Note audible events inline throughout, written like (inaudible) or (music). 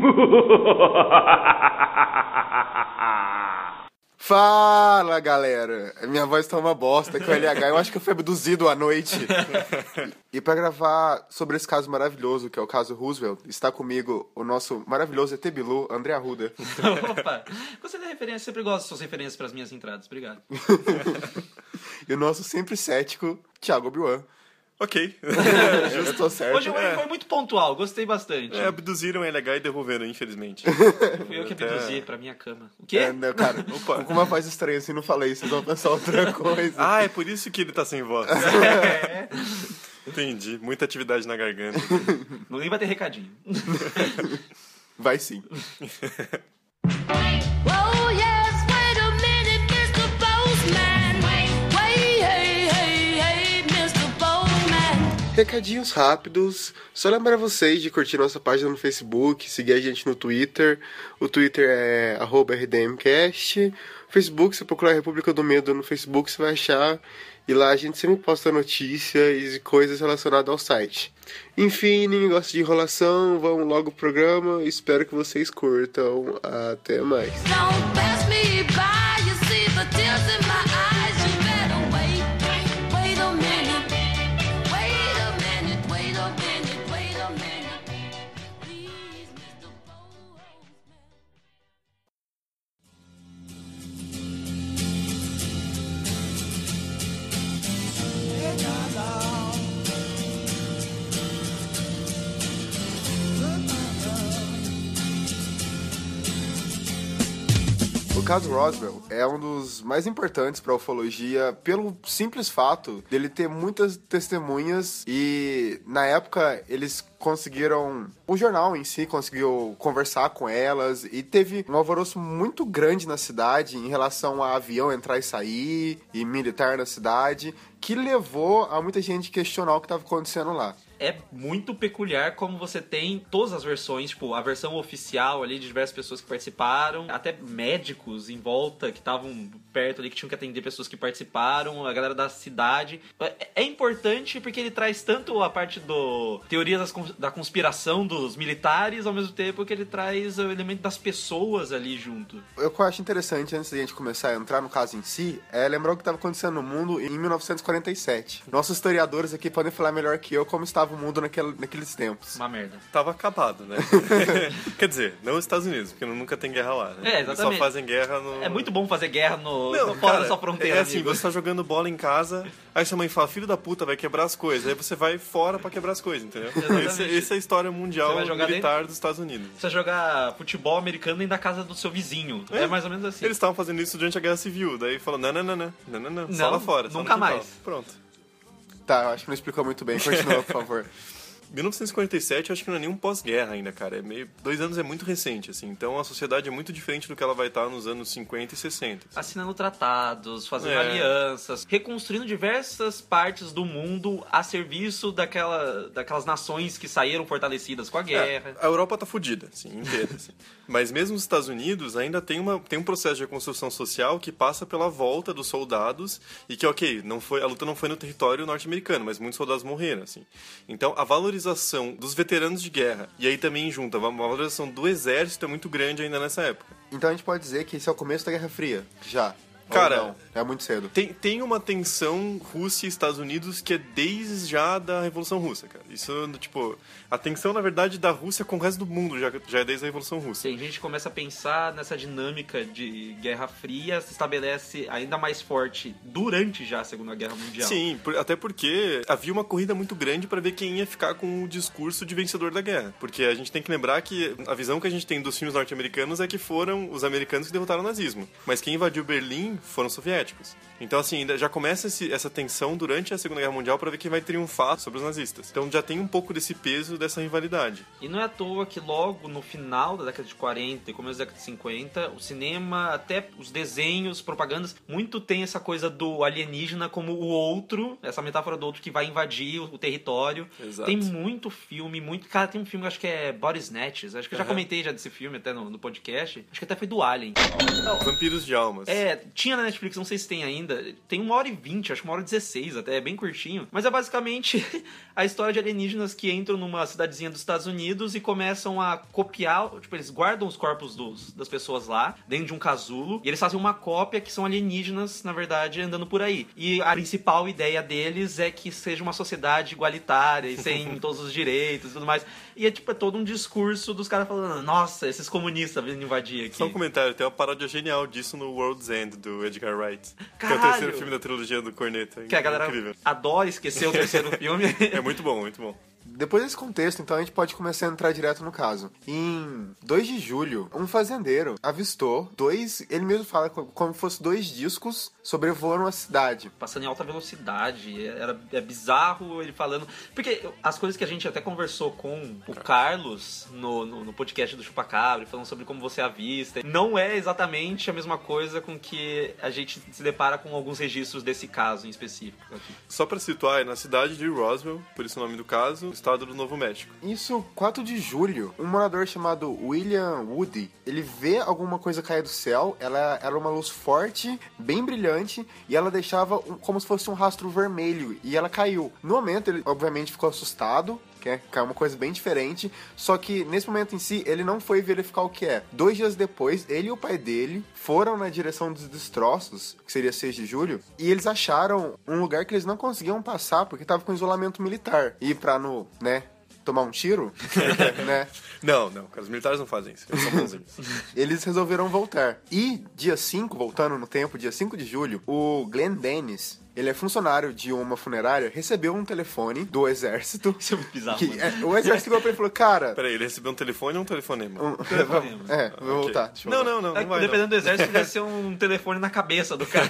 (laughs) Fala galera! Minha voz tá uma bosta que o LH. Eu acho que eu fui abduzido à noite. e para gravar sobre esse caso maravilhoso, que é o caso Roosevelt, está comigo o nosso maravilhoso ET Bilu, André Arruda. (laughs) Opa, gostei da referência, sempre gosto das suas referências para as minhas entradas, obrigado. (laughs) e o nosso sempre cético, Thiago Obi-Wan. Ok. (laughs) Eu tô certo. Hoje é. foi muito pontual, gostei bastante. É, abduziram LH e devolveram, infelizmente. (laughs) Fui eu que abduzi pra minha cama. O quê? É, não, cara, Opa. com uma voz estranha assim, não falei, vocês vão pensar outra (laughs) coisa. ah, é por isso que ele tá sem voz. É. Entendi. Muita atividade na garganta. Não nem vai ter recadinho. Vai sim. Recadinhos rápidos. Só lembrar vocês de curtir nossa página no Facebook, seguir a gente no Twitter. O Twitter é @rdmcast. Facebook, se procurar República do Medo no Facebook, você vai achar. E lá a gente sempre posta notícias e coisas relacionadas ao site. Enfim, ninguém gosta de enrolação, vamos logo pro programa. Espero que vocês curtam. Até mais. Caso Roswell é um dos mais importantes para a ufologia pelo simples fato dele ter muitas testemunhas e na época eles conseguiram. O jornal em si conseguiu conversar com elas e teve um alvoroço muito grande na cidade em relação a avião entrar e sair e militar na cidade, que levou a muita gente questionar o que estava acontecendo lá é muito peculiar como você tem todas as versões, tipo, a versão oficial ali de diversas pessoas que participaram, até médicos em volta que estavam perto ali, que tinham que atender pessoas que participaram, a galera da cidade. É, é importante porque ele traz tanto a parte do teorias da conspiração dos militares, ao mesmo tempo que ele traz o elemento das pessoas ali junto. O que eu acho interessante, antes da gente começar a entrar no caso em si, é lembrar o que estava acontecendo no mundo em 1947. Nossos historiadores aqui podem falar melhor que eu como estava o mundo naquele, naqueles tempos. Uma merda. Tava acabado, né? (laughs) Quer dizer, não os Estados Unidos, porque nunca tem guerra lá, né? É, exatamente. Eles só fazem guerra no... É muito bom fazer guerra no, não, no fora cara, da sua fronteira, É assim, amigo. você tá jogando bola em casa, aí sua mãe fala, filho da puta, vai quebrar as coisas. Aí você vai fora para quebrar as coisas, entendeu? Essa, essa é a história mundial militar dentro... dos Estados Unidos. Você vai jogar futebol americano dentro da casa do seu vizinho. É, é mais ou menos assim. Eles estavam fazendo isso durante a Guerra Civil, daí falou, não, não, não, não, não, não, não, só lá fora. Nunca mais. Pronto. Tá, acho que não explicou muito bem. Continua, por favor. (laughs) 1947 acho que não é nem um pós-guerra ainda, cara. É meio, dois anos é muito recente, assim. Então a sociedade é muito diferente do que ela vai estar nos anos 50 e 60. Assim. Assinando tratados, fazendo é. alianças, reconstruindo diversas partes do mundo a serviço daquela, daquelas nações que saíram fortalecidas com a é, guerra. É, a Europa tá fodida, assim, inteira. assim. (laughs) Mas mesmo os Estados Unidos ainda tem, uma, tem um processo de reconstrução social que passa pela volta dos soldados e que, ok, não foi, a luta não foi no território norte-americano, mas muitos soldados morreram, assim. Então a valorização valorização dos veteranos de guerra e aí também junta a valorização do exército é muito grande ainda nessa época. Então a gente pode dizer que esse é o começo da Guerra Fria, já. Cara, é muito cedo. Tem, tem uma tensão Rússia e Estados Unidos que é desde já da Revolução Russa, cara. Isso, tipo, a tensão, na verdade, da Rússia com o resto do mundo já, já é desde a Revolução Russa. Sim, a gente começa a pensar nessa dinâmica de Guerra Fria, se estabelece ainda mais forte durante já a Segunda Guerra Mundial. Sim, por, até porque havia uma corrida muito grande para ver quem ia ficar com o discurso de vencedor da guerra. Porque a gente tem que lembrar que a visão que a gente tem dos filmes norte-americanos é que foram os americanos que derrotaram o nazismo. Mas quem invadiu Berlim foram os soviéticos. Então, assim, já começa esse, essa tensão durante a Segunda Guerra Mundial para ver quem vai triunfar sobre os nazistas. Então já tem um pouco desse peso dessa rivalidade. E não é à toa que logo no final da década de 40 e começo da década de 50, o cinema, até os desenhos, propagandas, muito tem essa coisa do alienígena como o outro, essa metáfora do outro que vai invadir o, território. Exato. Tem muito filme, muito. Cara, tem um filme, acho que é Body Snatches. Acho que eu já comentei já desse filme até no, no podcast. Acho que até foi do Alien. Vampiros de almas. É, Tinha na Netflix, não sei se tem ainda. Tem uma hora e vinte, acho que uma hora e dezesseis até, é bem curtinho. Mas é basicamente (laughs) a história de alienígenas que entram numa cidadezinha dos Estados Unidos e começam a copiar. Tipo, eles guardam os corpos dos, das pessoas lá, dentro de um casulo, e eles fazem uma cópia que são alienígenas, na verdade, andando por aí. E a principal ideia deles é que seja uma sociedade igualitária e sem (laughs) todos os direitos e tudo mais. E é tipo é todo um discurso dos caras falando: nossa, esses comunistas vindo invadir aqui. Só um comentário, tem uma paródia genial disso no World's End, do Edgar Wright. Que é o Caralho! terceiro filme da trilogia do Corneta. Que a galera Incrível. adora esquecer o terceiro (laughs) filme. É muito bom, muito bom. Depois desse contexto, então, a gente pode começar a entrar direto no caso. Em 2 de julho, um fazendeiro avistou dois, ele mesmo fala co- como se fosse dois discos sobrevoando a cidade. passando em alta velocidade. Era, é bizarro ele falando. Porque as coisas que a gente até conversou com o Carlos no, no, no podcast do Chupacabra, falando sobre como você avista, não é exatamente a mesma coisa com que a gente se depara com alguns registros desse caso em específico. aqui. Só pra situar, é na cidade de Roswell, por isso o nome do caso, estado do Novo México. Isso, 4 de julho, um morador chamado William Woody, ele vê alguma coisa cair do céu, ela era uma luz forte, bem brilhante, e ela deixava como se fosse um rastro vermelho, e ela caiu. No momento, ele obviamente ficou assustado, que é que é uma coisa bem diferente, só que nesse momento em si, ele não foi verificar o que é. Dois dias depois, ele e o pai dele foram na direção dos destroços, que seria 6 de julho, e eles acharam um lugar que eles não conseguiam passar, porque tava com isolamento militar. E pra no, né, tomar um tiro, (laughs) né? Não, não, os militares não fazem isso, eles são bonzinhos. (laughs) Eles resolveram voltar. E dia 5, voltando no tempo, dia 5 de julho, o Glenn Dennis, ele é funcionário de uma funerária, recebeu um telefone do exército. (laughs) Isso é muito bizarro. Que, é, o exército ligou pra ele e falou, cara... Peraí, ele recebeu um telefone ou um telefonema? um- (laughs) Telefonema. é, vou Ok. voltar. Não, voltar. não, não, É, não vai. Dependendo Não. do (laughs) exército, deve ser um telefone na cabeça do cara.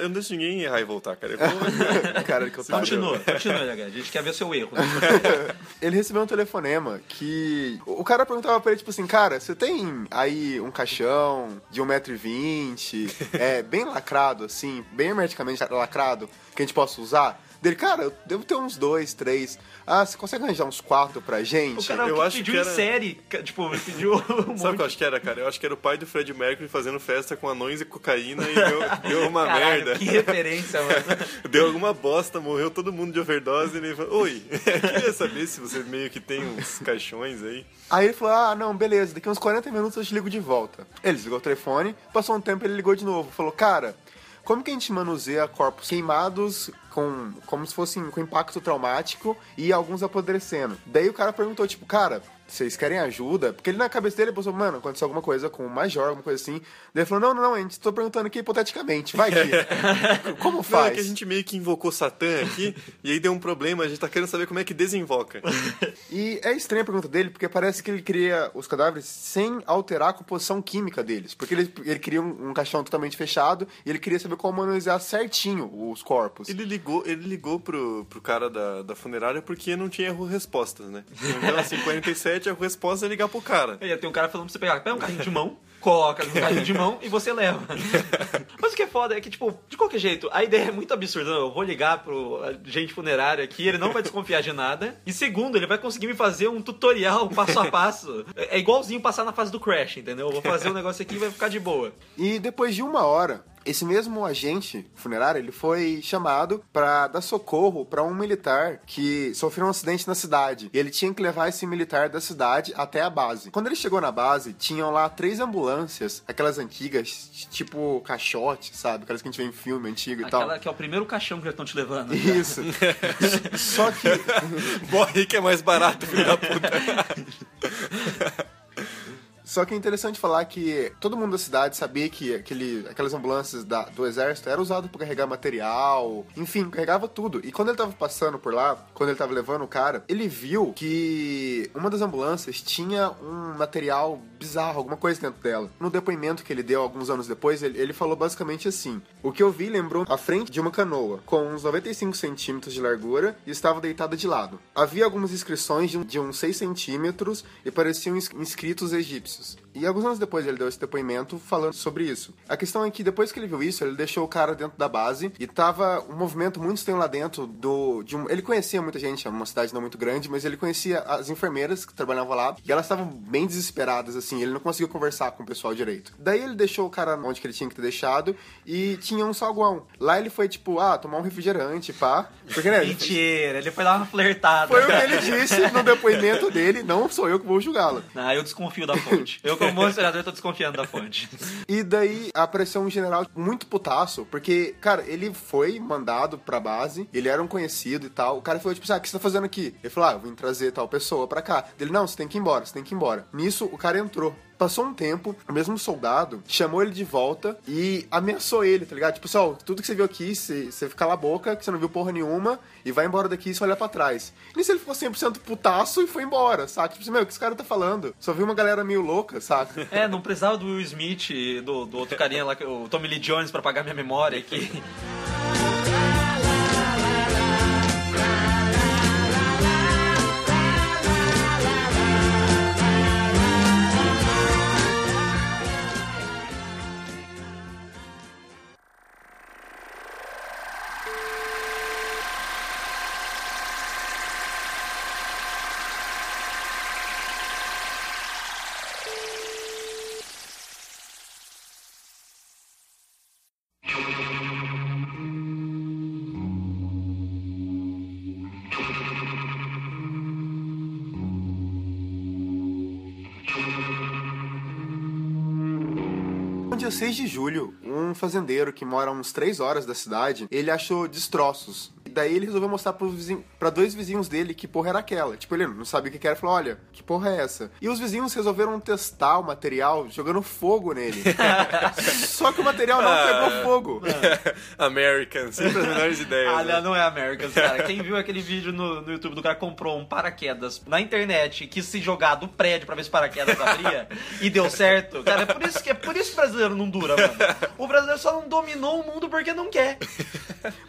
Eu não deixo ninguém errar e voltar, cara. Eu vou- Cara, que eu tava... continua, continua. A gente quer ver o seu erro. Ele recebeu um telefonema que. O cara perguntava pra ele, tipo assim, cara, você tem aí um caixão de 1,20m, é, bem lacrado, assim, bem hermeticamente lacrado, que a gente possa usar? Dele, cara, eu devo ter uns dois, três. Ah, você consegue arranjar uns quatro pra gente? O cara Eu que acho pediu que em era- série, ca- tipo, pediu um (laughs) Sabe o que monte eu acho que era, cara? Eu acho que era o pai do Fred Mercury fazendo festa com anões e cocaína e deu, (laughs) deu uma Caralho, merda. que referência, mano. (laughs) Deu alguma bosta, morreu todo mundo de overdose e ele falou, Oi, queria saber se você meio que tem uns caixões aí. Aí ele falou: Ah, não, beleza, daqui uns 40 minutos eu te ligo de volta. Ele desligou o telefone, passou um tempo ele ligou de novo. Falou: Cara, como que a gente manuseia corpos queimados com como se fossem com impacto traumático e alguns apodrecendo? Daí o cara perguntou: Tipo, cara. Vocês querem ajuda? Porque ele na cabeça dele pensou, mano, aconteceu alguma coisa com o Major, alguma coisa assim. Daí ele falou, não, não, não, a gente tô perguntando aqui hipoteticamente, vai que. (laughs) Como Não, é faz? que a gente meio que invocou Satã aqui e aí deu um problema, a gente tá querendo saber como é que desinvoca. E é estranha a pergunta dele, porque parece que ele cria os cadáveres sem alterar a composição química deles. Porque ele, ele queria um, um caixão totalmente fechado e ele queria saber como manusear certinho os corpos. Ele ligou, ele ligou pro, pro cara da, da funerária porque não tinha erro respostas, né? (laughs) Então, assim, 47, a resposta é ligar pro cara. Aí tem um cara falando pra você pegar, pega um carrinho de mão, coloca no carrinho de mão e você leva. (laughs) Mas o que é foda é que, tipo, de qualquer jeito, a ideia é muito absurda. Eu vou ligar pro agente funerário aqui, ele não vai desconfiar de nada. E segundo, ele vai conseguir me fazer um tutorial (laughs) passo a passo. É igualzinho passar na fase do Crash, entendeu? Eu vou fazer um negócio aqui e vai ficar de boa. E depois de uma hora, esse mesmo agente funerário, ele foi chamado pra dar socorro pra um militar que sofreu um acidente na cidade. E ele tinha que levar esse militar da cidade até a base. Quando ele chegou na base, tinham lá três ambulâncias, aquelas antigas, tipo caixote, sabe? Aquelas que a gente vê em filme antigo e Aquela tal. que é o primeiro caixão que já estão te levando. (laughs) Isso. (laughs) Só que Morre que é mais barato, filho da puta. (laughs) Só que é interessante falar que todo mundo da cidade sabia que aquele, aquelas ambulâncias da- do exército eram usadas para carregar material, enfim, carregava tudo. E quando ele tava passando por lá, quando ele tava levando o cara, ele viu que uma das ambulâncias tinha um material bizarro, alguma coisa dentro dela. No depoimento que ele deu alguns anos depois, ele, ele falou basicamente assim: O que eu vi lembrou a frente de uma canoa, com uns 95 centímetros de largura e estava deitada de lado. Havia algumas inscrições de, de uns 6 centímetros e pareciam ins- inscritos egípcios. Jesus. E alguns anos depois ele deu esse depoimento falando sobre isso. A questão é que depois que ele viu isso, ele deixou o cara dentro da base e tava um movimento muito estranho lá dentro do. De um, ele conhecia muita gente, é uma cidade não muito grande, mas ele conhecia as enfermeiras que trabalhavam lá e elas estavam bem desesperadas, assim, ele não conseguiu conversar com o pessoal direito. Daí ele deixou o cara onde que ele tinha que ter deixado e tinha um salgão. Lá ele foi, tipo, ah, tomar um refrigerante, pá. Porque, né? Mentira, ele foi dar uma flertada. Foi o que ele disse no depoimento dele, não sou eu que vou julgá-lo. Não, eu desconfio da fonte. Eu, (laughs) como bom historiador, tô desconfiando da fonte. E daí apareceu um general muito putaço, porque, cara, ele foi mandado pra base, ele era um conhecido e tal. O cara falou, tipo, ah, o que você tá fazendo aqui? Ele falou, ah, eu vim trazer tal pessoa pra cá. Ele, não, você tem que ir embora, você tem que ir embora. Nisso, o cara entrou. Passou um tempo, o mesmo soldado chamou ele de volta e ameaçou ele, tá ligado? Tipo, pessoal, tudo que você viu aqui, você, você cala a boca, que você não viu porra nenhuma, e vai embora daqui e só olha pra trás. Nisso ele ficou 100% putaço e foi embora, saca? Tipo assim, meu, o que esse cara tá falando? Só viu uma galera meio louca, saca? É, não precisava do Will Smith, do, do outro carinha lá, o Tommy Lee Jones, pra pagar minha memória aqui. 6 de julho, um fazendeiro que mora a uns 3 horas da cidade, ele achou destroços. E daí ele resolveu mostrar pro vizinho, pra dois vizinhos dele que porra era aquela. Tipo, ele não sabia o que era, falou, olha, que porra é essa? E os vizinhos resolveram testar o material jogando fogo nele. (laughs) Só que o material não pegou fogo. (laughs) American, sempre as melhores ideias. Ah, né? não, não é American, cara. Quem viu aquele vídeo no, no YouTube do cara que comprou um paraquedas na internet e quis se jogar do prédio pra ver se o paraquedas abria e deu certo, cara, é por isso que é por isso que o brasileiro não dura, mano. O brasileiro só não dominou o mundo porque não quer.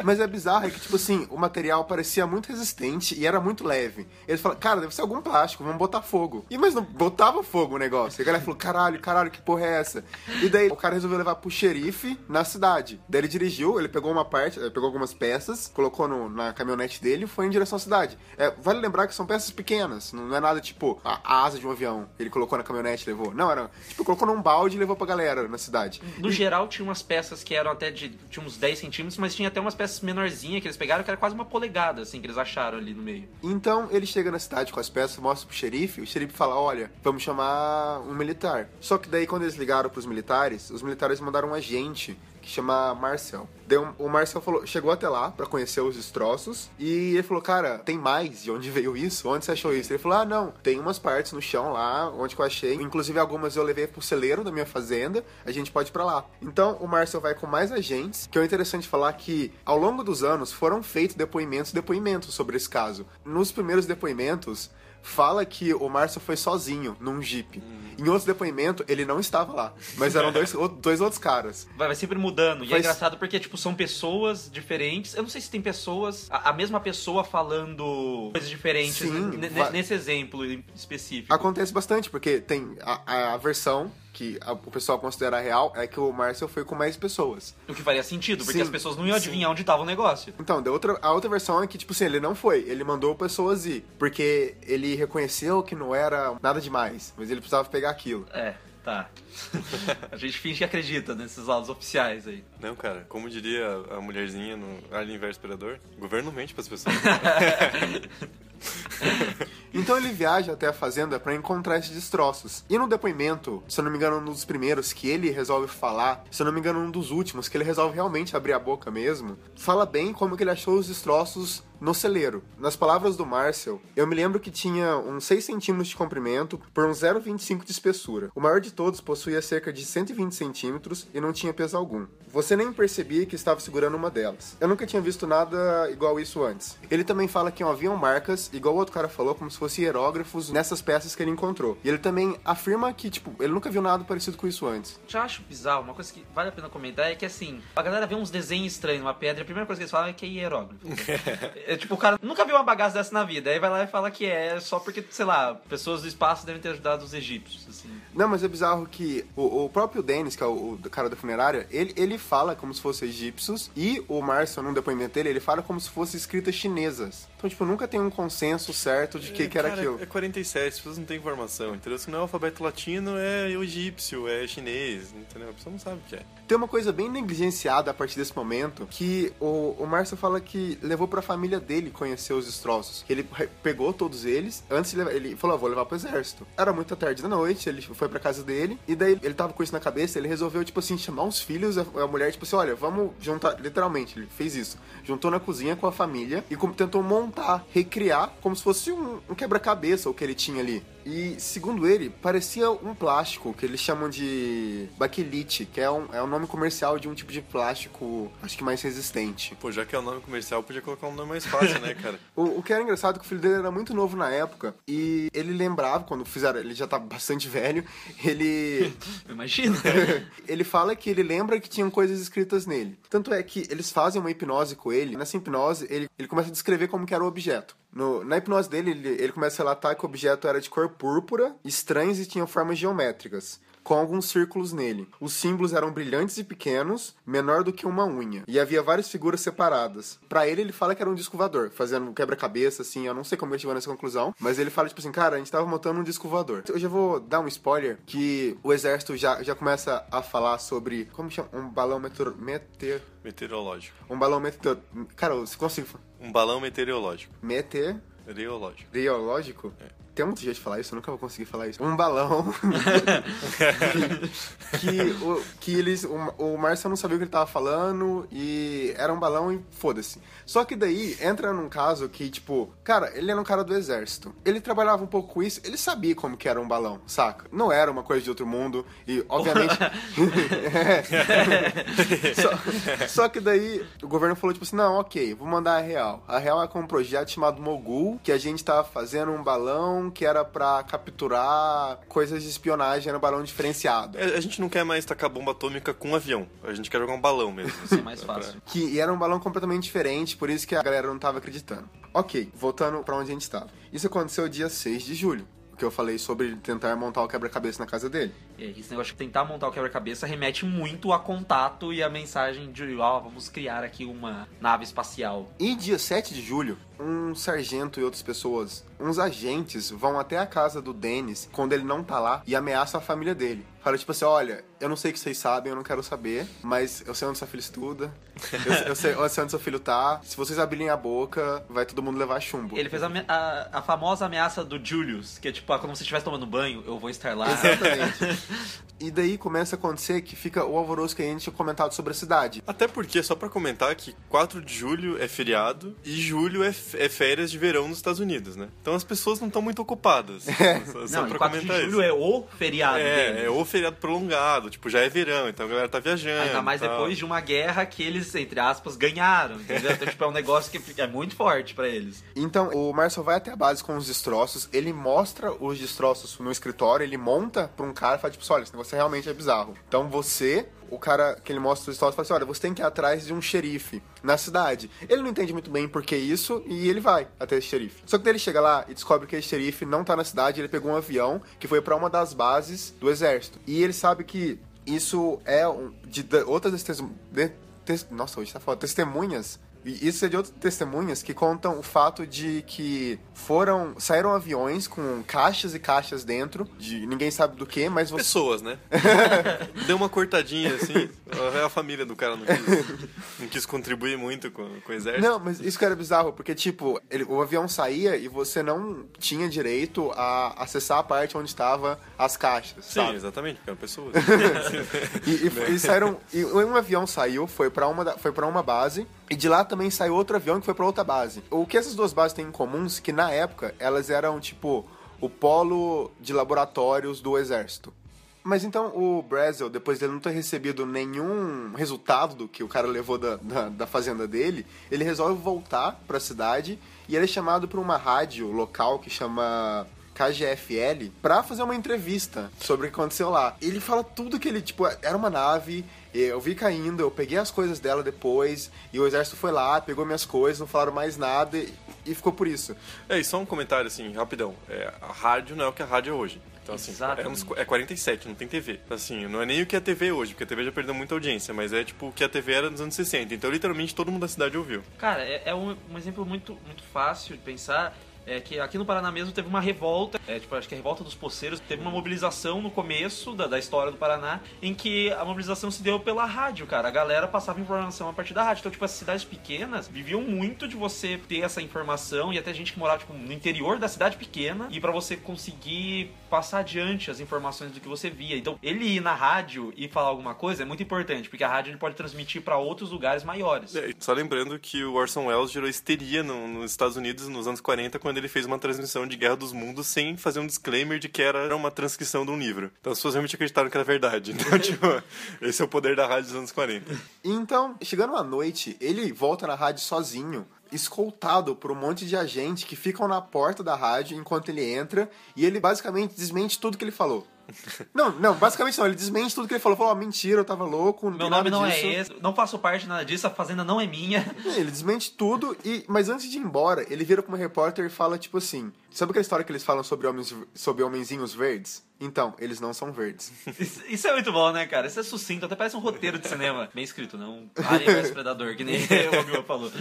Mas é bizarro, é que, tipo assim, o material parecia muito resistente e era muito leve. Eles falaram, cara, deve ser algum plástico, vamos botar fogo. E mas não botava fogo o negócio. E a galera falou, caralho, caralho, que porra é essa? E daí o cara resolveu levar pro xerife na cidade. Daí ele dirigiu, ele pegou uma parte, eh, pegou algumas peças, colocou no- na caminhonete dele e foi em direção à cidade. É, vale lembrar que são peças pequenas, não é nada tipo a, asa de um avião. Ele colocou na caminhonete e levou. Não, era tipo, colocou num balde e levou pra galera na cidade. No geral, tinha umas peças que eram até de. tinha uns 10 centímetros, mas tinha até umas peças menorzinhas que eles pegaram, que era quase uma polegada, assim, que eles acharam ali no meio. Então ele chega na cidade com as peças, mostra pro xerife, o xerife fala: Olha, vamos chamar um militar. Só que daí, quando eles ligaram pros militares, os militares mandaram um agente que chama Marcel. Um- o Marcel falou, chegou até lá pra conhecer os destroços e ele falou: Cara, tem mais? De onde veio isso? Onde você achou isso? Ele falou: Ah, não, tem umas partes no chão lá, onde que eu achei. Inclusive, algumas eu levei pro celeiro da minha fazenda, a gente pode ir pra lá. Então o Marcel vai com mais agentes, que é interessante falar que ao longo dos anos foram feitos depoimentos depoimentos sobre esse caso. Nos primeiros depoimentos, fala que o Márcio foi sozinho num jeep. Em outro depoimento, ele não estava lá, mas eram dois, (laughs) dois outros caras. Vai, vai sempre mudando. E é engraçado porque, tipo, são pessoas diferentes. Eu não sei se tem pessoas. A, a mesma pessoa falando coisas diferentes Sim, nesse exemplo em específico. Acontece bastante, porque tem a- a versão que a- o pessoal considera real é que o Márcio foi com mais pessoas. O que faria sentido, porque Sim, as pessoas não iam sim. adivinhar onde tava o negócio. Então, da outra, a outra versão é que, tipo assim, ele não foi, ele mandou pessoas ir, porque ele reconheceu que não era nada demais, mas ele precisava pegar aquilo. É, tá. (laughs) a gente finge que acredita nesses lados oficiais aí. Não, cara, como diria a mulherzinha no Alien vs Predador, o governo mente pras pessoas. (laughs) Então ele viaja até a fazenda pra encontrar esses destroços. E no depoimento, se eu não me engano, um dos primeiros que ele resolve falar, se eu não me engano, um dos últimos, que ele resolve realmente abrir a boca mesmo, fala bem como que ele achou os destroços no celeiro. Nas palavras do Marcel, eu me lembro que tinha uns 6 centímetros de comprimento por uns 0,25 de espessura. O maior de todos possuía cerca de 120 centímetros e não tinha peso algum. Você nem percebia que estava segurando uma delas. Eu nunca tinha visto nada igual isso antes. Ele também fala que haviam marcas, igual o outro cara falou, como se fossem hierógrafos nessas peças que ele encontrou. E ele também afirma que, tipo, ele nunca viu nada parecido com isso antes. Já acho bizarro, uma coisa que vale a pena comentar é que assim, a galera vê uns desenhos estranhos numa pedra, a primeira coisa que eles falam é que é hieróglifo. (laughs) É, tipo, o cara nunca viu uma bagaça dessa na vida. Aí vai lá e fala que é só porque, sei lá, pessoas do espaço devem ter ajudado os egípcios, assim. Não, mas é bizarro que o, o próprio Dennis, que é o, o cara da funerária, ele, ele fala como se fossem egípcios e o Márcio, num depoimento dele, ele fala como se fossem escritas chinesas. Então, tipo, nunca tem um consenso certo de que, que era Cara, aquilo. É 47, as pessoas não têm informação, entendeu? Se não é alfabeto latino, é egípcio, é chinês, entendeu? A pessoa não sabe o que é. Tem uma coisa bem negligenciada a partir desse momento, que o, o Márcio fala que levou pra família dele conhecer os destroços. Ele pegou todos eles, antes de levar, ele falou, "Ah, vou levar pro exército. Era muita tarde da noite, ele foi pra casa dele, e daí ele tava com isso na cabeça, ele resolveu, tipo assim, chamar os filhos, a, a mulher, tipo assim, olha, vamos juntar, literalmente, ele fez isso. Juntou na cozinha com a família e como- tentou montar, recriar, como se fosse um, um quebra-cabeça o que ele tinha ali. E, segundo ele, parecia um plástico que eles chamam de baquelite, que é um, é um nome comercial de um tipo de plástico, acho que mais resistente. Pô, já que é o nome comercial, podia colocar um nome mais fácil, né, cara? (laughs) O, o que era engraçado é que o filho dele era muito novo na época e ele lembrava, quando fizeram, ele já tá bastante velho, ele (laughs) Imagina. (laughs) ele fala que ele lembra que tinham coisas escritas nele. Tanto é que eles fazem uma hipnose com ele. Nessa hipnose, ele, ele começa a descrever como que era o objeto. No- na hipnose dele, ele, ele começa a relatar que o objeto era de cor púrpura, estranhos e tinha formas geométricas. Com alguns círculos nele. Os símbolos eram brilhantes e pequenos, menor do que uma unha. E havia várias figuras separadas. Pra ele, ele fala que era um disco voador, fazendo um quebra-cabeça, assim. Eu não sei como ele chegou nessa conclusão, mas ele fala, tipo assim, cara, a gente tava montando um disco voador. Eu já vou dar um spoiler que o exército já, já começa a falar sobre. Como chama? Um balão meteor. meteor Meteorológico. um balão meteor. Cara, você consegue. Um balão meteorológico. Meteorológico? Meteorológico. Tem um jeito de falar isso, eu nunca vou conseguir falar isso. Um balão. (laughs) que, o, que eles. O, o Márcio não sabia o que ele tava falando e era um balão e foda-se. Só que daí entra num caso que, tipo, cara, ele era um cara do exército. Ele trabalhava um pouco com isso, ele sabia como que era um balão, saca? Não era uma coisa de outro mundo e, obviamente. É. (laughs) só, só que daí o governo falou, tipo assim, não, ok, vou mandar a real. A real é com um projeto chamado Mogul, que a gente tava fazendo um balão que era pra capturar coisas de espionagem, era um balão diferenciado. É, A gente não quer mais tacar bomba atômica com um avião. A gente quer jogar um balão mesmo. Isso (laughs) é mais fácil. Que e era um balão completamente diferente, por isso que a galera não tava acreditando. Ok, voltando pra onde a gente tava. Isso aconteceu dia 6 de julho. Que eu falei sobre tentar montar o quebra-cabeça na casa dele. E aí, esse negócio de tentar montar o quebra-cabeça remete muito a contato e a mensagem de, ó, vamos criar aqui uma nave espacial. E dia 7 de julho, um sargento e outras pessoas, uns agentes, vão até a casa do Dennis quando ele não tá lá e ameaçam a família dele. Fala tipo assim: olha, eu não sei o que vocês sabem, eu não quero saber, mas eu sei onde seu filho estuda, eu, eu sei, eu sei onde seu filho tá. Se vocês abrirem a boca, vai todo mundo levar chumbo. Ele fez a, a- a famosa ameaça do Julius, que é tipo, ah, quando você estivesse tomando banho, eu vou estar lá. Exatamente. (laughs) e daí começa a acontecer que fica o alvoroço que a gente tinha comentado sobre a cidade. Até porque, só pra comentar que 4 de julho é feriado e julho é, é férias de verão nos Estados Unidos, né? Então as pessoas não estão muito ocupadas. (laughs) Só, só Não, pra 4 de comentar julho isso. é o feriado É, deles. é o feriado prolongado, tipo, já é verão, então a galera tá viajando. Ainda mais tal. depois de uma guerra que eles, entre aspas, ganharam, entendeu? Então, tipo, é um negócio que é muito forte pra eles. Então, o Marcel vai até a base com os destroços, ele mostra os destroços no escritório, ele monta pra um cara e fala, tipo, olha, esse negócio realmente é bizarro. Então você, o cara que ele mostra os destroços, fala assim, olha, você tem que ir atrás de um xerife na cidade. Ele não entende muito bem por que isso, e ele vai até esse xerife. Só que daí ele chega lá e descobre que esse xerife não tá na cidade, ele pegou um avião que foi pra uma das bases do exército. E ele sabe que isso é um, de, de outras nossa, hoje tá foda. Testemunhas isso é de outras testemunhas que contam o fato de que foram. saíram aviões com caixas e caixas dentro, de ninguém sabe do que, mas você. Pessoas, né? (laughs) Deu uma cortadinha assim. A família do cara não quis, não quis contribuir muito com, com o exército. Não, mas isso que era bizarro, porque, tipo, ele- o avião saía e você não tinha direito a acessar a parte onde estavam as caixas, Sim, sabe? exatamente, porque eram pessoas. (laughs) E, e- e saíram. E um avião saiu, foi pra uma, foi pra uma base, e de lá também saiu outro avião que foi pra outra base. O que essas duas bases têm em comum é que na época elas eram tipo o polo de laboratórios do exército. Mas então o Brazel, depois dele não ter recebido nenhum resultado do que o cara levou da, da, da fazenda dele, ele resolve voltar pra cidade e ele é chamado por uma rádio local que chama KGFL pra fazer uma entrevista sobre o que aconteceu lá. Ele fala tudo que ele, tipo, era uma nave, eu vi caindo, eu peguei as coisas dela depois, e o exército foi lá, pegou minhas coisas, não falaram mais nada, e, e ficou por isso. É, e só um comentário assim, rapidão. É, a rádio não é o que a rádio é hoje. Então, assim, é, uns, é 47, não tem TV. Assim, não é nem o que é TV hoje, porque a TV já perdeu muita audiência, mas é tipo o que a TV era nos anos 60. Então, literalmente, todo mundo da cidade ouviu. Cara, é, é um, um exemplo muito, muito fácil de pensar. É que aqui no Paraná mesmo teve uma revolta, é, tipo, acho que a revolta dos poceiros, teve uma mobilização no começo da, da história do Paraná, em que a mobilização se deu pela rádio, cara. A galera passava informação a partir da rádio. Então, tipo, as cidades pequenas viviam muito de você ter essa informação e até gente que morava, tipo, no interior da cidade pequena e pra você conseguir passar adiante as informações do que você via. Então, ele ir na rádio e falar alguma coisa é muito importante, porque a rádio ele pode transmitir pra outros lugares maiores. É, só lembrando que o Orson Welles gerou histeria no- nos Estados Unidos nos anos 40, quando ele fez uma transmissão de Guerra dos Mundos sem fazer um disclaimer de que era uma transcrição de um livro. Então as pessoas realmente acreditaram que era verdade. (laughs) Então, tipo, esse é o poder da rádio dos anos 40. E então, chegando à noite, ele volta na rádio sozinho, escoltado por um monte de agente que ficam na porta da rádio enquanto ele entra, e ele basicamente desmente tudo que ele falou. Não, não, basicamente não, ele desmente tudo que ele falou. Falou, ó, mentira, eu tava louco, não Meu nome nada não disso. é esse, não faço parte de nada disso, a fazenda não é minha. Ele desmente tudo, e, mas antes de ir embora, ele vira pra uma repórter e fala, tipo assim, sabe aquela história que eles falam sobre, homens, sobre homenzinhos verdes? Então, eles não são verdes. Isso, isso é muito bom, né, cara? Isso é sucinto, até parece um roteiro de cinema. Bem escrito, não Alien vs Predador, que nem (laughs) o Obi-Wan falou.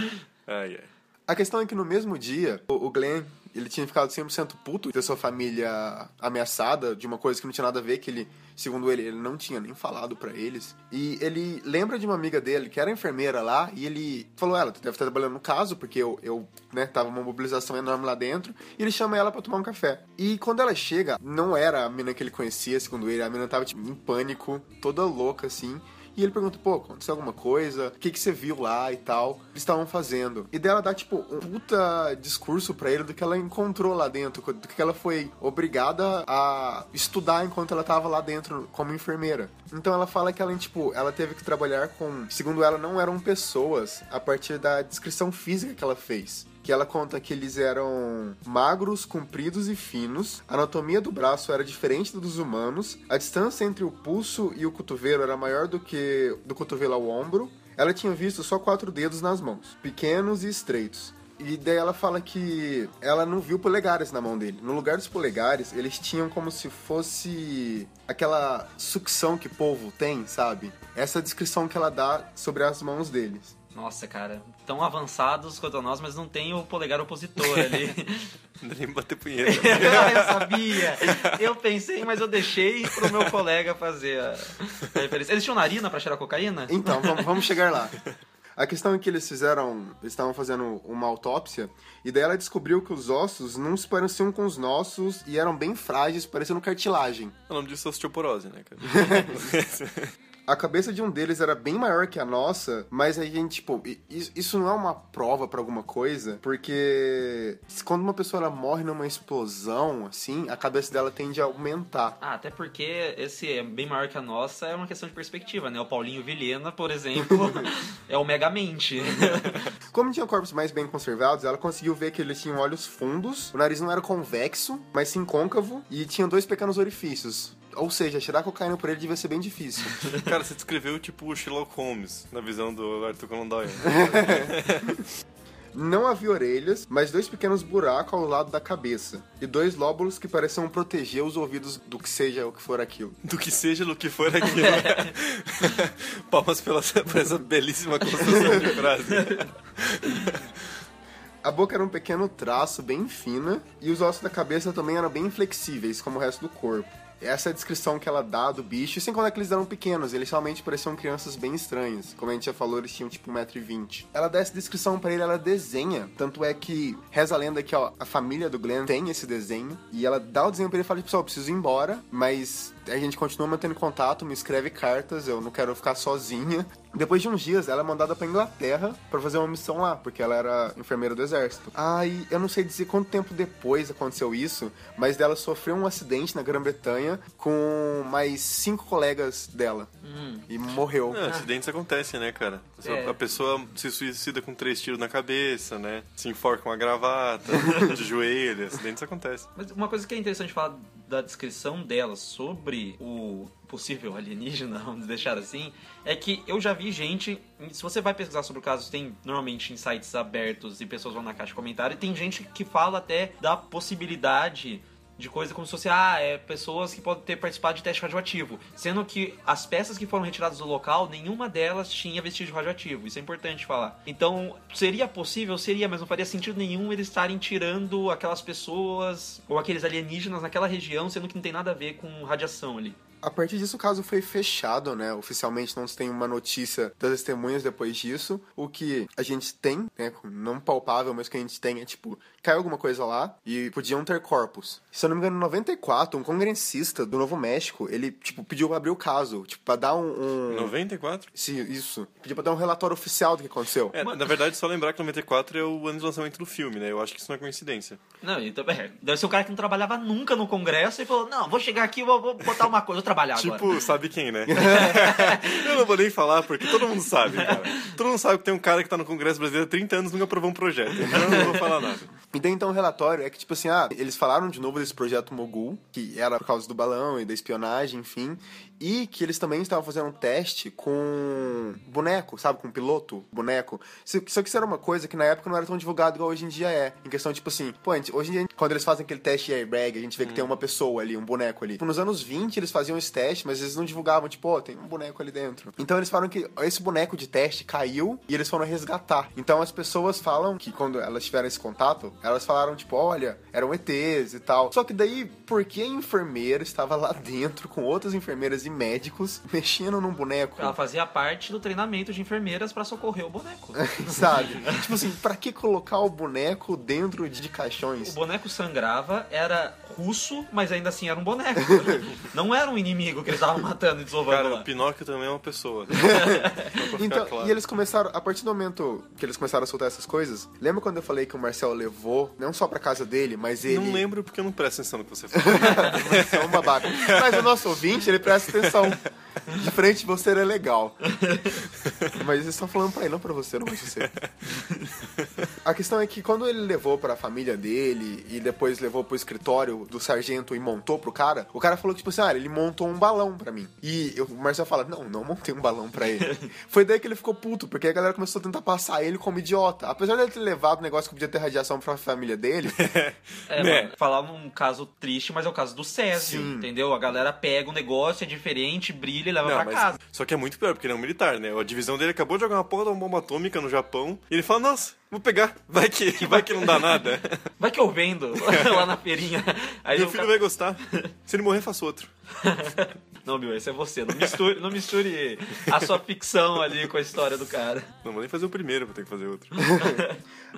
Ai, ai. A questão é que no mesmo dia, o Glenn, ele tinha ficado 100% puto de ter sua família ameaçada de uma coisa que não tinha nada a ver, que ele, segundo ele, ele não tinha nem falado pra eles. E ele lembra de uma amiga dele, que era enfermeira lá, e ele falou, ela, tu deve estar trabalhando no caso, porque eu, eu né, tava uma mobilização enorme lá dentro, e ele chama ela pra tomar um café. E quando ela chega, não era a mina que ele conhecia, segundo ele, a mina tava, tipo, em pânico, toda louca, assim, e ele pergunta, pô, aconteceu alguma coisa? O que, que você viu lá e tal? Eles estavam fazendo? E dela dá, tipo, um puta discurso pra ele do que ela encontrou lá dentro, do que ela foi obrigada a estudar enquanto ela tava lá dentro como enfermeira. Então ela fala que ela, tipo, ela teve que trabalhar com, segundo ela, não eram pessoas a partir da descrição física que ela fez que ela conta que eles eram magros, compridos e finos. A anatomia do braço era diferente do dos humanos. A distância entre o pulso e o cotovelo era maior do que do cotovelo ao ombro. Ela tinha visto só quatro dedos nas mãos, pequenos e estreitos. E daí ela fala que ela não viu polegares na mão dele. No lugar dos polegares, eles tinham como se fosse aquela sucção que povo tem, sabe? Essa descrição que ela dá sobre as mãos deles. Nossa, cara, tão avançados quanto nós, mas não tem o polegar opositor ali. (laughs) Não nem bater (laughs) punheta. eu sabia! Eu pensei, mas eu deixei pro meu colega fazer a referência. Eles tinham narina pra cheirar cocaína? Então, vamos, vamos chegar lá. A questão é que eles fizeram. Eles estavam fazendo uma autópsia, e daí ela descobriu que os ossos não se pareciam com os nossos e eram bem frágeis, parecendo cartilagem. O nome disso é osteoporose, né, cara? (laughs) A cabeça de um deles era bem maior que a nossa, mas a gente, tipo, isso não é uma prova pra alguma coisa, porque quando uma pessoa morre numa explosão, assim, a cabeça dela tende a aumentar. Ah, até porque esse é bem maior que a nossa é uma questão de perspectiva, né? O Paulinho Vilhena, por exemplo, (laughs) é o Megamente. (laughs) Como tinha corpos mais bem conservados, ela conseguiu ver que eles tinham olhos fundos, o nariz não era convexo, mas sim côncavo, e tinha dois pequenos orifícios. Ou seja, tirar cocaína por ele devia ser bem difícil. (laughs) Cara, você descreveu tipo o Sherlock Holmes na visão do Arthur Conan Doyle. (laughs) Não havia orelhas, mas dois pequenos buracos ao lado da cabeça. E dois lóbulos que pareciam proteger os ouvidos do que seja o que for aquilo. Do que seja, do que for aquilo. (laughs) Palmas pela, por essa belíssima construção de frase. A boca era um pequeno traço bem fina, e os ossos da cabeça também eram bem flexíveis, como o resto do corpo. Essa é a descrição que ela dá do bicho, sem contar que eles eram pequenos, eles realmente pareciam crianças bem estranhas. Como a gente já falou, eles tinham tipo 1,20m. Ela dá essa descrição pra ele, ela desenha. Tanto é que reza a lenda que ó, a família do Glenn tem esse desenho, e ela dá o desenho pra ele e fala: pessoal, eu preciso ir embora, mas a gente continua mantendo contato, me escreve cartas, eu não quero ficar sozinha. Depois de uns dias, ela é mandada pra Inglaterra pra fazer uma missão lá, porque ela era enfermeira do exército. Ai, eu não sei dizer quanto tempo depois aconteceu isso, mas dela sofreu um acidente na Grã-Bretanha com mais cinco colegas dela. e morreu. Não, acidentes acontecem, né, cara? A pessoa- É. A pessoa se suicida com três tiros na cabeça, né? Se enforca com uma gravata, (laughs) de joelho, acidentes acontecem. Mas uma coisa que é interessante falar da descrição dela sobre o possível alienígena, (laughs) vamos deixar assim, é que eu já vi gente. Se você vai pesquisar sobre o caso, tem normalmente em sites abertos e pessoas vão na caixa de comentário, e tem gente que fala até da possibilidade de coisa como se fosse, ah, é pessoas que podem ter participado de teste radioativo. Sendo que as peças que foram retiradas do local, nenhuma delas tinha vestígio radioativo. Isso é importante falar. Então, seria possível? Seria, mas não faria sentido nenhum eles estarem tirando aquelas pessoas ou aqueles alienígenas naquela região, sendo que não tem nada a ver com radiação ali. A partir disso, o caso foi fechado, né? Oficialmente não se tem uma notícia das testemunhas depois disso. O que a gente tem, né? Não palpável, mas o que a gente tem é, tipo, caiu alguma coisa lá e podiam ter corpos. Se eu não me engano, em 94, um congressista do Novo México, ele, tipo, pediu pra abrir o caso, tipo, pra dar um... um... 94? Sim, isso. Pediu pra dar um relatório oficial do que aconteceu. É, na verdade, só lembrar que 94 é o ano de lançamento do filme, né? Eu acho que isso não é coincidência. Não, então, é, deve ser um cara que não trabalhava nunca no Congresso e falou: Não, vou chegar aqui, vou, vou botar uma coisa, vou trabalhar agora. Tipo, sabe quem, né? (laughs) (laughs) eu não vou nem falar, porque todo mundo sabe, cara. Todo mundo sabe que tem um cara que tá no Congresso Brasileiro há 30 anos e nunca aprovou um projeto. Então eu não vou falar nada. E daí então o relatório é que, tipo assim, ah, eles falaram de novo desse projeto Mogul, que era por causa do balão e da espionagem, enfim, e que eles também estavam fazendo um teste com boneco, sabe? Com piloto, boneco. Só que isso era uma coisa que na época não era tão divulgado igual hoje em dia é. Em questão, tipo assim, pô, hoje em dia, quando eles fazem aquele teste de airbag, a gente vê que tem uma pessoa ali, um boneco ali. Tipo, Nos anos 20, eles faziam esse teste, mas eles não divulgavam, tipo, ó, tem um boneco ali dentro. Então eles falaram que esse boneco de teste caiu e eles foram resgatar. Então as pessoas falam que quando elas tiveram esse contato, elas falaram, tipo, olha, eram ETs e tal. Só que daí, por que a enfermeira estava lá dentro com outras enfermeiras e médicos (laughs) mexendo num boneco? Ela fazia parte do treinamento de enfermeiras pra socorrer o boneco. (laughs) Sabe? tipo assim, pra que colocar o boneco dentro de O caixões? boneco sangrava, era russo, mas ainda assim era um boneco. (laughs) Não era um inimigo que eles estavam matando e desovando Cara, lá. o Pinóquio também é uma pessoa. (laughs) Então, claro. e eles começaram, a partir do momento que eles começaram a soltar essas coisas, lembra quando eu falei que o Marcel levou, não só pra casa dele, mas ele. Não lembro porque eu não presto atenção no que você (laughs) fala. Você é um babaca. Mas o nosso ouvinte, ele presta atenção. De frente você é legal. Mas eles estão falando pra ele, não pra você, não pra você. A questão é que quando ele levou pra família dele e depois levou pro escritório do sargento e montou pro cara, o cara falou que, tipo assim, ah, ele montou um balão pra mim. E eu- o Marcel fala, não, não montei um balão pra ele. Foi daí que ele ficou puto, porque a galera começou a tentar passar ele como idiota. Apesar dele ter levado o negócio que podia ter radiação pra família dele, (laughs) É, Né? mano, falar num caso triste, mas é o caso do Césio, Sim. entendeu? A galera pega um negócio, é diferente, brilha e leva Não, pra mas- casa. Só que é muito pior, porque ele é um militar, né? A divisão dele acabou de jogar uma porra de uma bomba atômica no Japão. E ele fala, nossa, vou pegar. Vai que, vai que não dá nada. (laughs) Vai que eu vendo (laughs) lá na feirinha. Aí Meu o filho ca- vai gostar. Se ele morrer, faço outro. (laughs) Não, meu, esse é você. Não misture, não misture a sua ficção ali com a história do cara. Não vou nem fazer o primeiro, vou ter que fazer outro.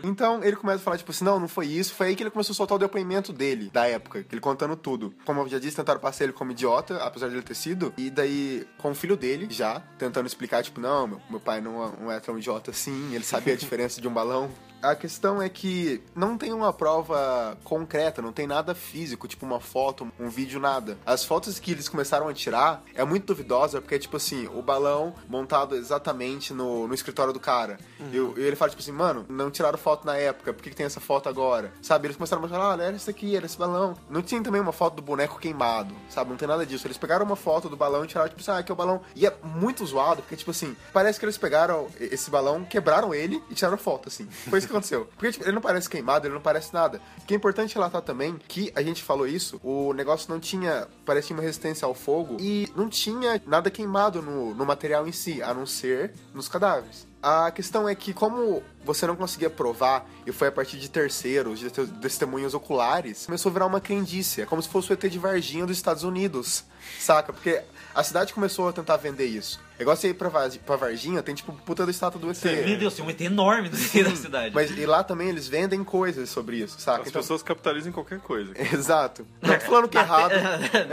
Então ele começa a falar, tipo assim, não, não foi isso. Foi aí que ele começou a soltar o depoimento dele, da época, que ele contando tudo. Como eu já disse, tentaram passar ele como idiota, apesar de ele ter sido. E daí, com o filho dele, já, tentando explicar, tipo, não, meu, meu pai não, é- não é tão idiota assim, ele sabia a diferença de um balão. Tchau. A questão é que não tem uma prova concreta, não tem nada físico, tipo uma foto, um vídeo, nada. As fotos que eles começaram a tirar é muito duvidosa, porque, tipo assim, o balão montado exatamente no, no escritório do cara. E, o- e ele fala, tipo assim, mano, não tiraram foto na época, por que, que tem essa foto agora? Sabe? Eles começaram a mostrar, ah, era isso aqui, era esse balão. Não tinha também uma foto do boneco queimado, sabe? Não tem nada disso. Eles pegaram uma foto do balão e tiraram, tipo assim, ah, aqui é o balão. E é muito zoado, porque, tipo assim, parece que eles pegaram esse balão, quebraram ele e tiraram foto, assim. Foi isso que aconteceu. Porque, tipo, ele não parece queimado, ele não parece nada. Que é importante relatar também que a gente falou isso, o negócio não tinha, parecia uma resistência ao fogo e não tinha nada queimado no, no material em si, a não ser nos cadáveres. A questão é que, como você não conseguia provar, e foi a partir de terceiros, de te- testemunhas oculares, começou a virar uma crendice. É como se fosse o ET de Varginha dos Estados Unidos, saca? Porque a cidade começou a tentar vender isso. É igual você ir pra, pra Varginha, tem tipo puta da estátua do ET. Meu Deus, tem um ET enorme no meio da cidade. Mas e lá também eles vendem coisas sobre isso, saca? As Então- pessoas capitalizam em qualquer coisa. (laughs) Exato. Não tô falando que (laughs) é errado.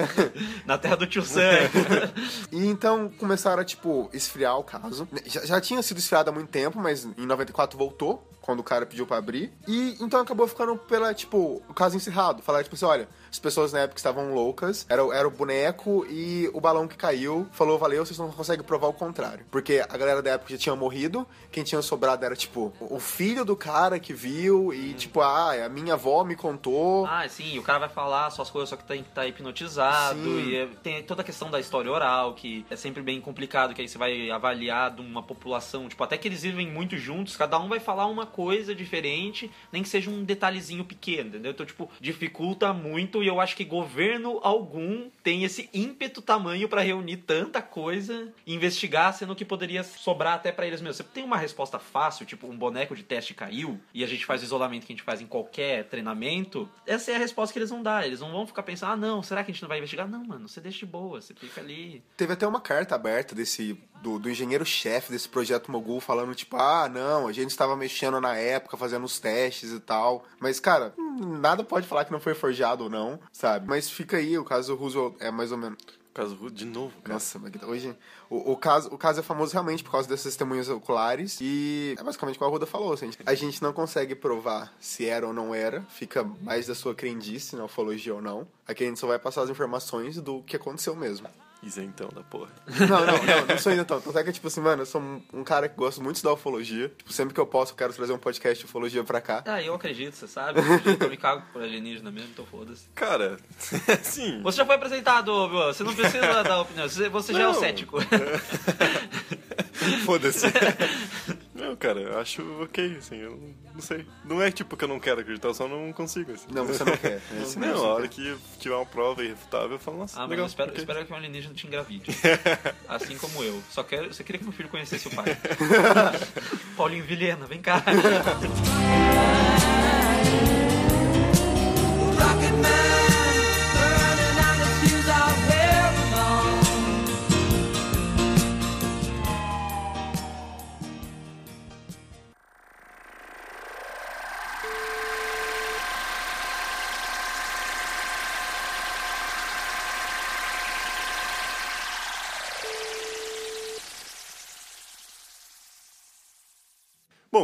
(laughs) Na terra do tio Sam. E então começaram a, tipo, esfriar o caso. Já, já tinha sido esfriado há muito tempo, mas em 94 voltou quando o cara pediu pra abrir. E então acabou ficando pela, tipo, o caso encerrado. Falar, tipo assim, olha, as pessoas na época estavam loucas, era, era o boneco e o balão que caiu, falou, valeu, vocês não conseguem provar o contrário. Porque a galera da época já tinha morrido, quem tinha sobrado era, tipo, o filho do cara que viu e, tipo, ah, a minha avó me contou. Ah, sim, o cara vai falar suas coisas, só que tem que estar hipnotizado. Sim. E é- tem toda a questão da história oral, que é sempre bem complicado, que aí você vai avaliar de uma população. Tipo, até que eles vivem muito juntos, cada um vai falar uma coisa diferente, nem que seja um detalhezinho pequeno, entendeu? Então, tipo, dificulta muito e eu acho que governo algum tem esse ímpeto tamanho pra reunir tanta coisa e investigar, sendo que poderia sobrar até pra eles mesmos. Você tem uma resposta fácil, tipo, um boneco de teste caiu e a gente faz o isolamento que a gente faz em qualquer treinamento, essa é a resposta que eles vão dar. Eles não vão ficar pensando, ah, não, será que a gente não vai investigar? Não, mano, você deixa de boa, você fica ali. Teve até uma carta aberta desse do, do engenheiro-chefe desse projeto Mogul falando, tipo, ah, não, a gente estava mexendo na época, fazendo os testes e tal. Mas, cara, hum, nada pode falar que não foi forjado ou não, sabe? Mas fica aí, o caso Roosevelt é mais ou menos. Caso Ru- de novo, cara. Nossa, hoje. O, o caso, o caso é famoso realmente por causa dessas testemunhas oculares. E é basicamente o que a Ruda falou. Assim, a gente não consegue provar se era ou não era. Fica mais da sua crendice na ufologia ou não. Aqui a gente só vai passar as informações do que aconteceu mesmo. Isentão da porra. Não, não, não, não sou ainda tão. Tanto é que, tipo assim, mano, eu sou um, cara que gosta muito de estudar ufologia. Tipo, sempre que eu posso, eu quero trazer um podcast de ufologia pra cá. Ah, eu acredito, você sabe. Eu me cago por alienígena mesmo, então foda-se. Cara, (laughs) sim. Você já foi apresentado, Bill, você não precisa dar opinião, você, você já é o cético. (laughs) Foda-se. (laughs) Não, cara, eu acho ok, assim, eu não sei. Não é tipo que eu não quero acreditar, eu só não consigo, assim. Não, você não quer. (laughs) É esse Não, mesmo, a você hora que tiver uma prova irrefutável, eu falo, nossa, Ah, mas legal. eu espero, ok. espero que um alienígena te engravide. (laughs) Assim como eu. Só quero, só queria que meu filho conhecesse o pai. (laughs) Paulinho Vilhena, vem cá.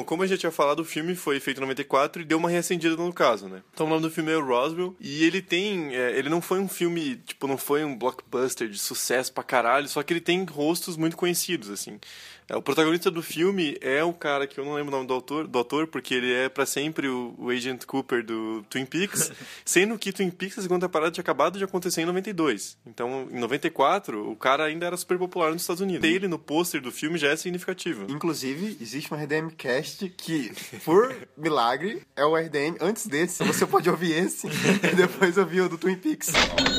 Como a gente tinha falado, o filme foi feito em 94 e deu uma reacendida no caso, né? Então o nome do filme é Roswell e ele tem... é, ele não foi um filme, tipo, não foi um blockbuster de sucesso pra caralho, só que ele tem rostos muito conhecidos, assim. É, o protagonista do filme é o cara que eu não lembro o nome do autor, do autor porque ele é pra sempre o, o Agent Cooper do Twin Peaks, (laughs) sendo que Twin Peaks, a segunda temporada, tinha acabado de acontecer em 92. Então, em 94, o cara ainda era super popular nos Estados Unidos. Ter ele no pôster do filme já é significativo. Inclusive, existe uma RDM Cast que, por (laughs) milagre, é o RDM antes desse. Você pode ouvir esse e depois ouvir o do Twin Peaks.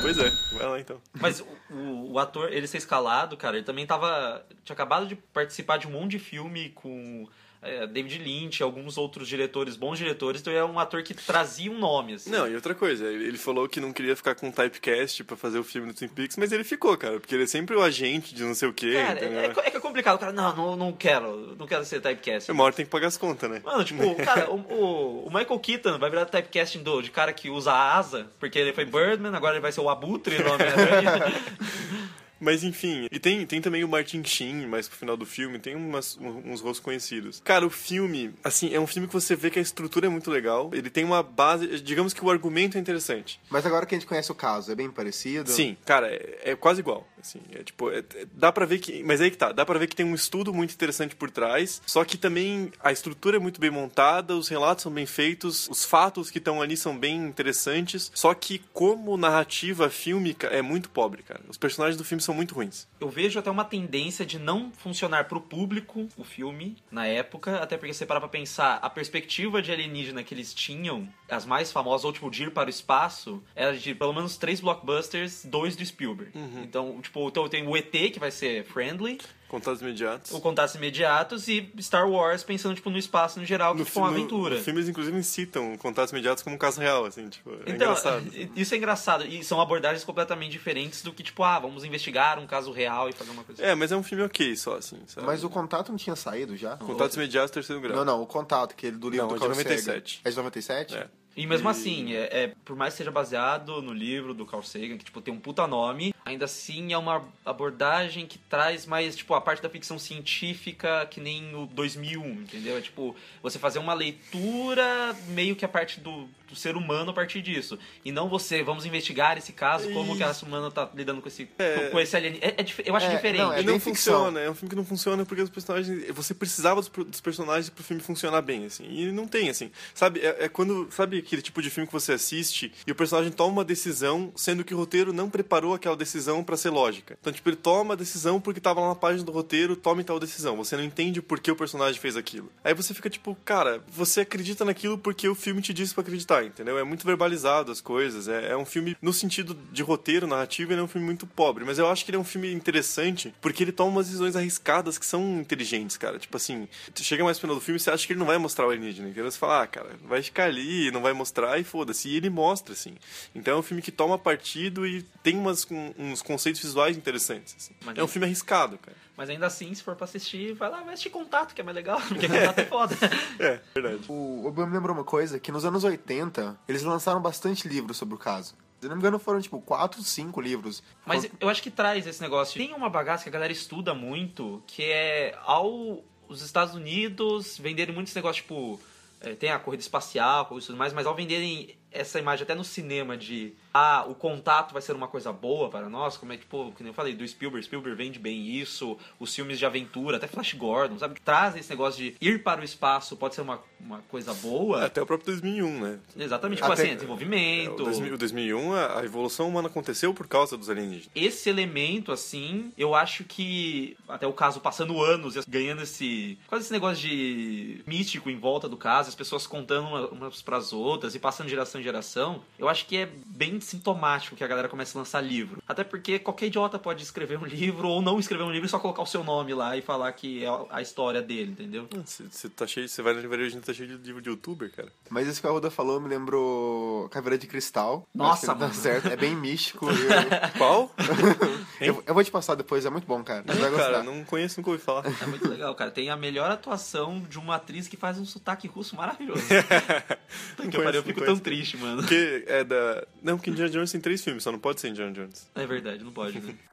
Pois é, vai lá então. Mas o, o, o ator, ele ser escalado, cara, ele também tava. Tinha acabado de participar de um monte de filme com é, David Lynch, alguns outros diretores, bons diretores, então ele é um ator que trazia um nome, assim. Não, e outra coisa, ele falou que não queria ficar com typecast pra fazer o filme do Twin Peaks, mas ele ficou, cara, porque ele é sempre o agente de não sei o quê, Cara, entendeu? é, é que é complicado, cara. Não, não, não quero, não quero ser typecast. Uma hora tem que pagar as contas, né? Mano, tipo, (laughs) cara, o, o, o Michael Keaton vai virar typecasting do, de cara que usa a asa, porque ele foi Birdman, agora ele vai ser o Abutre no Homem-Aranha. (laughs) Mas enfim, e tem, tem também o Martin Sheen, mais pro final do filme, tem umas, um- uns rostos conhecidos. Cara, o filme, assim, é um filme que você vê que a estrutura é muito legal, ele tem uma base, digamos que o argumento é interessante. Mas agora que a gente conhece o caso, é bem parecido? Sim, cara, é, é quase igual. Assim, é tipo, é- é- dá pra ver que. Mas aí que tá, dá pra ver que tem um estudo muito interessante por trás. Só que também a estrutura é muito bem montada, os relatos são bem feitos, os fatos que estão ali são bem interessantes. Só que, como narrativa fílmica, é muito pobre, cara. Os personagens do filme são muito ruins. Eu vejo até uma tendência de não funcionar pro público o filme na época, até porque você parar pra pensar, a perspectiva de alienígena que eles tinham, as mais famosas, ou tipo, de ir para o espaço, era de pelo menos três blockbusters, dois do Spielberg. Então, tipo, então tem o ET, que vai ser friendly, Contatos imediatos. o Contatos Imediatos e Star Wars, pensando, tipo, no espaço no geral, que No, foi uma no- aventura. no filme, eles inclusive citam contatos imediatos como um caso real, assim, tipo, é Então, engraçado. (laughs) isso é engraçado. E são abordagens completamente diferentes do que, tipo, ah, vamos investigar um caso real e fazer uma coisa É, mas é um filme ok só, assim, sabe? Mas o contato não tinha saído já? Contatos imediatos, terceiro grau. Não, não, o contato, aquele do livro Não, do é de Carl 97. Sagan. É de 97? É. E mesmo E- assim, é, é- por mais que seja baseado no livro do Carl Sagan, que tipo, tem um puta nome, ainda assim é uma abordagem que traz mais, tipo, a parte da ficção científica que nem o 2001, entendeu? É tipo, você fazer uma leitura meio que a parte do, do ser humano a partir disso. E não você, vamos investigar esse caso, como que a raça humana tá lidando com esse, É. com esse alien. É, é eu acho É, diferente. não, é E não ficção. funciona, é um filme que não funciona porque os personagens. Você precisava dos, dos personagens pro filme funcionar bem, assim. E não tem, assim. Sabe, é, é quando. Sabe aquele tipo de filme que você assiste e o personagem toma uma decisão, sendo que o roteiro não preparou aquela decisão pra ser lógica. Então, tipo, ele toma a decisão porque tava lá na página do roteiro, tome tal decisão. Você não entende por que o personagem fez aquilo. Aí você fica tipo, cara, você acredita naquilo porque o filme te disse pra acreditar, entendeu? É muito verbalizado as coisas. É, é um filme, no sentido de roteiro, narrativo, ele é um filme muito pobre. Mas eu acho que ele é um filme interessante porque ele toma umas decisões arriscadas que são inteligentes, cara. Tipo assim, chega mais pro final do filme você acha que ele não vai mostrar o alienígena, entendeu? Você fala, ah, cara, vai ficar ali, não vai mostrar e foda-se. E ele mostra, assim. Então é um filme que toma partido e tem umas, um- uns conceitos visuais interessantes. assim. Mas é um é- filme arriscado, cara. Mas ainda assim, se for pra assistir, vai lá, vai assistir contato, que é mais legal, (laughs) porque contato é foda. (laughs) É, verdade. O Obi me lembrou uma coisa, que nos anos 80, eles lançaram bastante livros sobre o caso. Se eu não me engano, foram, tipo, quatro, cinco livros. Mas eu acho que traz esse negócio. Tem uma bagaça que a galera estuda muito, que é ao os Estados Unidos venderem muito esse negócio, tipo, é, tem a corrida espacial, coisa tudo mais, mas ao venderem essa imagem até no cinema de ah, o contato vai ser uma coisa boa para nós, como é que, pô, que nem eu falei, do Spielberg, Spielberg vende bem isso, os filmes de aventura, até Flash Gordon, sabe? Que trazem esse negócio de ir para o espaço pode ser uma, uma coisa boa. Até o próprio 2001, né? Exatamente, tipo Até- assim, É, desenvolvimento. o, 2000, o 2001, a, evolução humana aconteceu por causa dos alienígenas. esse elemento, assim, eu acho que até o caso passando anos, ganhando esse. quase esse negócio de místico em volta do caso, as pessoas contando uma- umas pras outras e passando de geração em geração, eu acho que é bem sintomático que a galera comece a lançar livro. Até porque qualquer idiota pode escrever um (laughs) livro ou não escrever um livro e só colocar o seu nome lá e falar que é a história dele, entendeu? Você tá cheio, você vai na livraria hoje tá cheio de livro de youtuber, cara. Mas isso que a Ruda falou me lembrou Caveira de Cristal. Nossa, que ele tá mano. certo. É bem místico. Eu, (laughs) Qual? (laughs) eu, eu vou te passar depois, é muito bom, cara. Você vai gostar. cara, não conheço, nunca ouvi falar. É muito legal, cara. Tem a melhor atuação de uma atriz que faz um sotaque russo maravilhoso. Que conheço, pariu, eu fico conheço. tão triste, mano. Porque é da. Não, porque Indiana Jones tem três filmes, só não pode ser Indiana Jones. É verdade, não pode, né? (laughs)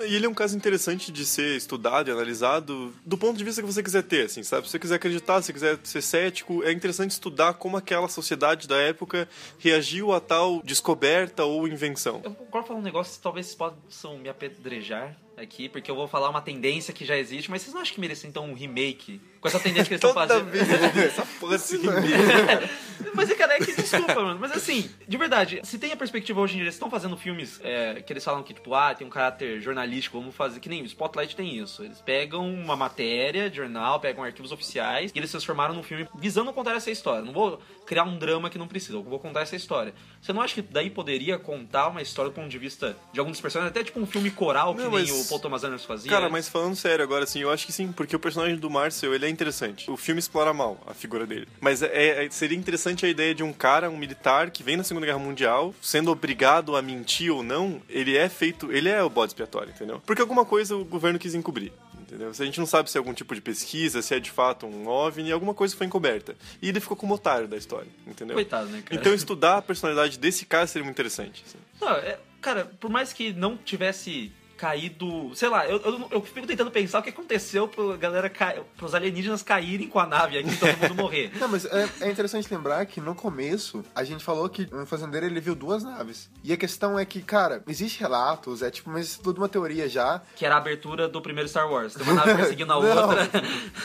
E ele é um caso interessante de ser estudado e analisado do ponto de vista que você quiser ter, assim, sabe? Se você quiser acreditar, se quiser ser cético, é interessante estudar como aquela sociedade da época reagiu a tal descoberta ou invenção. Eu concordo falar um negócio que talvez possam me apedrejar aqui, porque eu vou falar uma tendência que já existe, mas vocês não acham que merecia então um remake? Com essa tendência que eles estão (laughs) fazendo. vez ver (laughs) essa porra remake. (laughs) Mas, cara, é que desculpa, mano. Mas assim, de verdade, se tem a perspectiva hoje em dia, eles estão fazendo filmes é, que eles falam que, tipo, ah, tem um caráter jornalístico, vamos fazer. Que nem o Spotlight tem isso. Eles pegam uma matéria de jornal, pegam arquivos oficiais e eles transformaram num filme visando contar essa história. Não vou criar um drama que não precisa, eu vou contar essa história. Você não acha que daí poderia contar uma história do ponto de vista de alguns personagens, até tipo um filme coral que Não, nem mas- o Paul Thomas Anderson fazia? Cara, mas falando sério agora, assim, eu acho que sim, porque o personagem do Marcel, ele é interessante. O filme explora mal a figura dele. Mas é- é- seria interessante a ideia de um cara, um militar, que vem na Segunda Guerra Mundial, sendo obrigado a mentir ou não, ele é feito, ele é o bode expiatório, entendeu? Porque alguma coisa o governo quis encobrir. Entendeu? Se a gente não sabe se é algum tipo de pesquisa, se é de fato um OVNI, alguma coisa foi encoberta. E ele ficou como otário da história, entendeu? Coitado, né, cara? Então estudar a personalidade desse cara seria muito interessante. assim. Não, é- cara, por mais que não tivesse caído. Sei lá, eu, eu, eu fico tentando pensar o que aconteceu pro galera ca... pros alienígenas caírem com a nave aqui e todo mundo morrer. (laughs) Não, mas é, é interessante lembrar que no começo a gente falou que um fazendeiro ele viu duas naves. E a questão é que, cara, existe relatos, é tipo, mas isso é tudo uma teoria já, Que era a abertura do primeiro Star Wars. Tem uma nave perseguindo (laughs) a outra.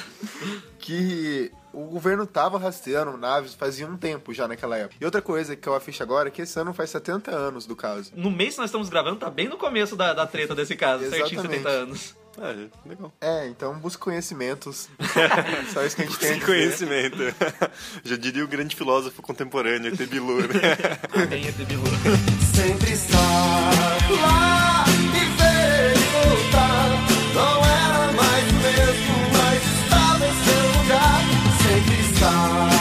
(laughs) que o governo tava rastreando naves fazia um tempo já naquela época. E outra coisa que eu afixo agora é que esse ano faz 70 anos do caso. No mês que nós estamos gravando, tá bem no começo da, da treta desse caso, (laughs) certinho 70 anos. É, legal. É, então busca conhecimentos. (laughs) Só isso que a gente tem. conhecimento. (laughs) Já diria o grande filósofo contemporâneo, Etebilu. Né? Sempre está lá e vem voltar. passar.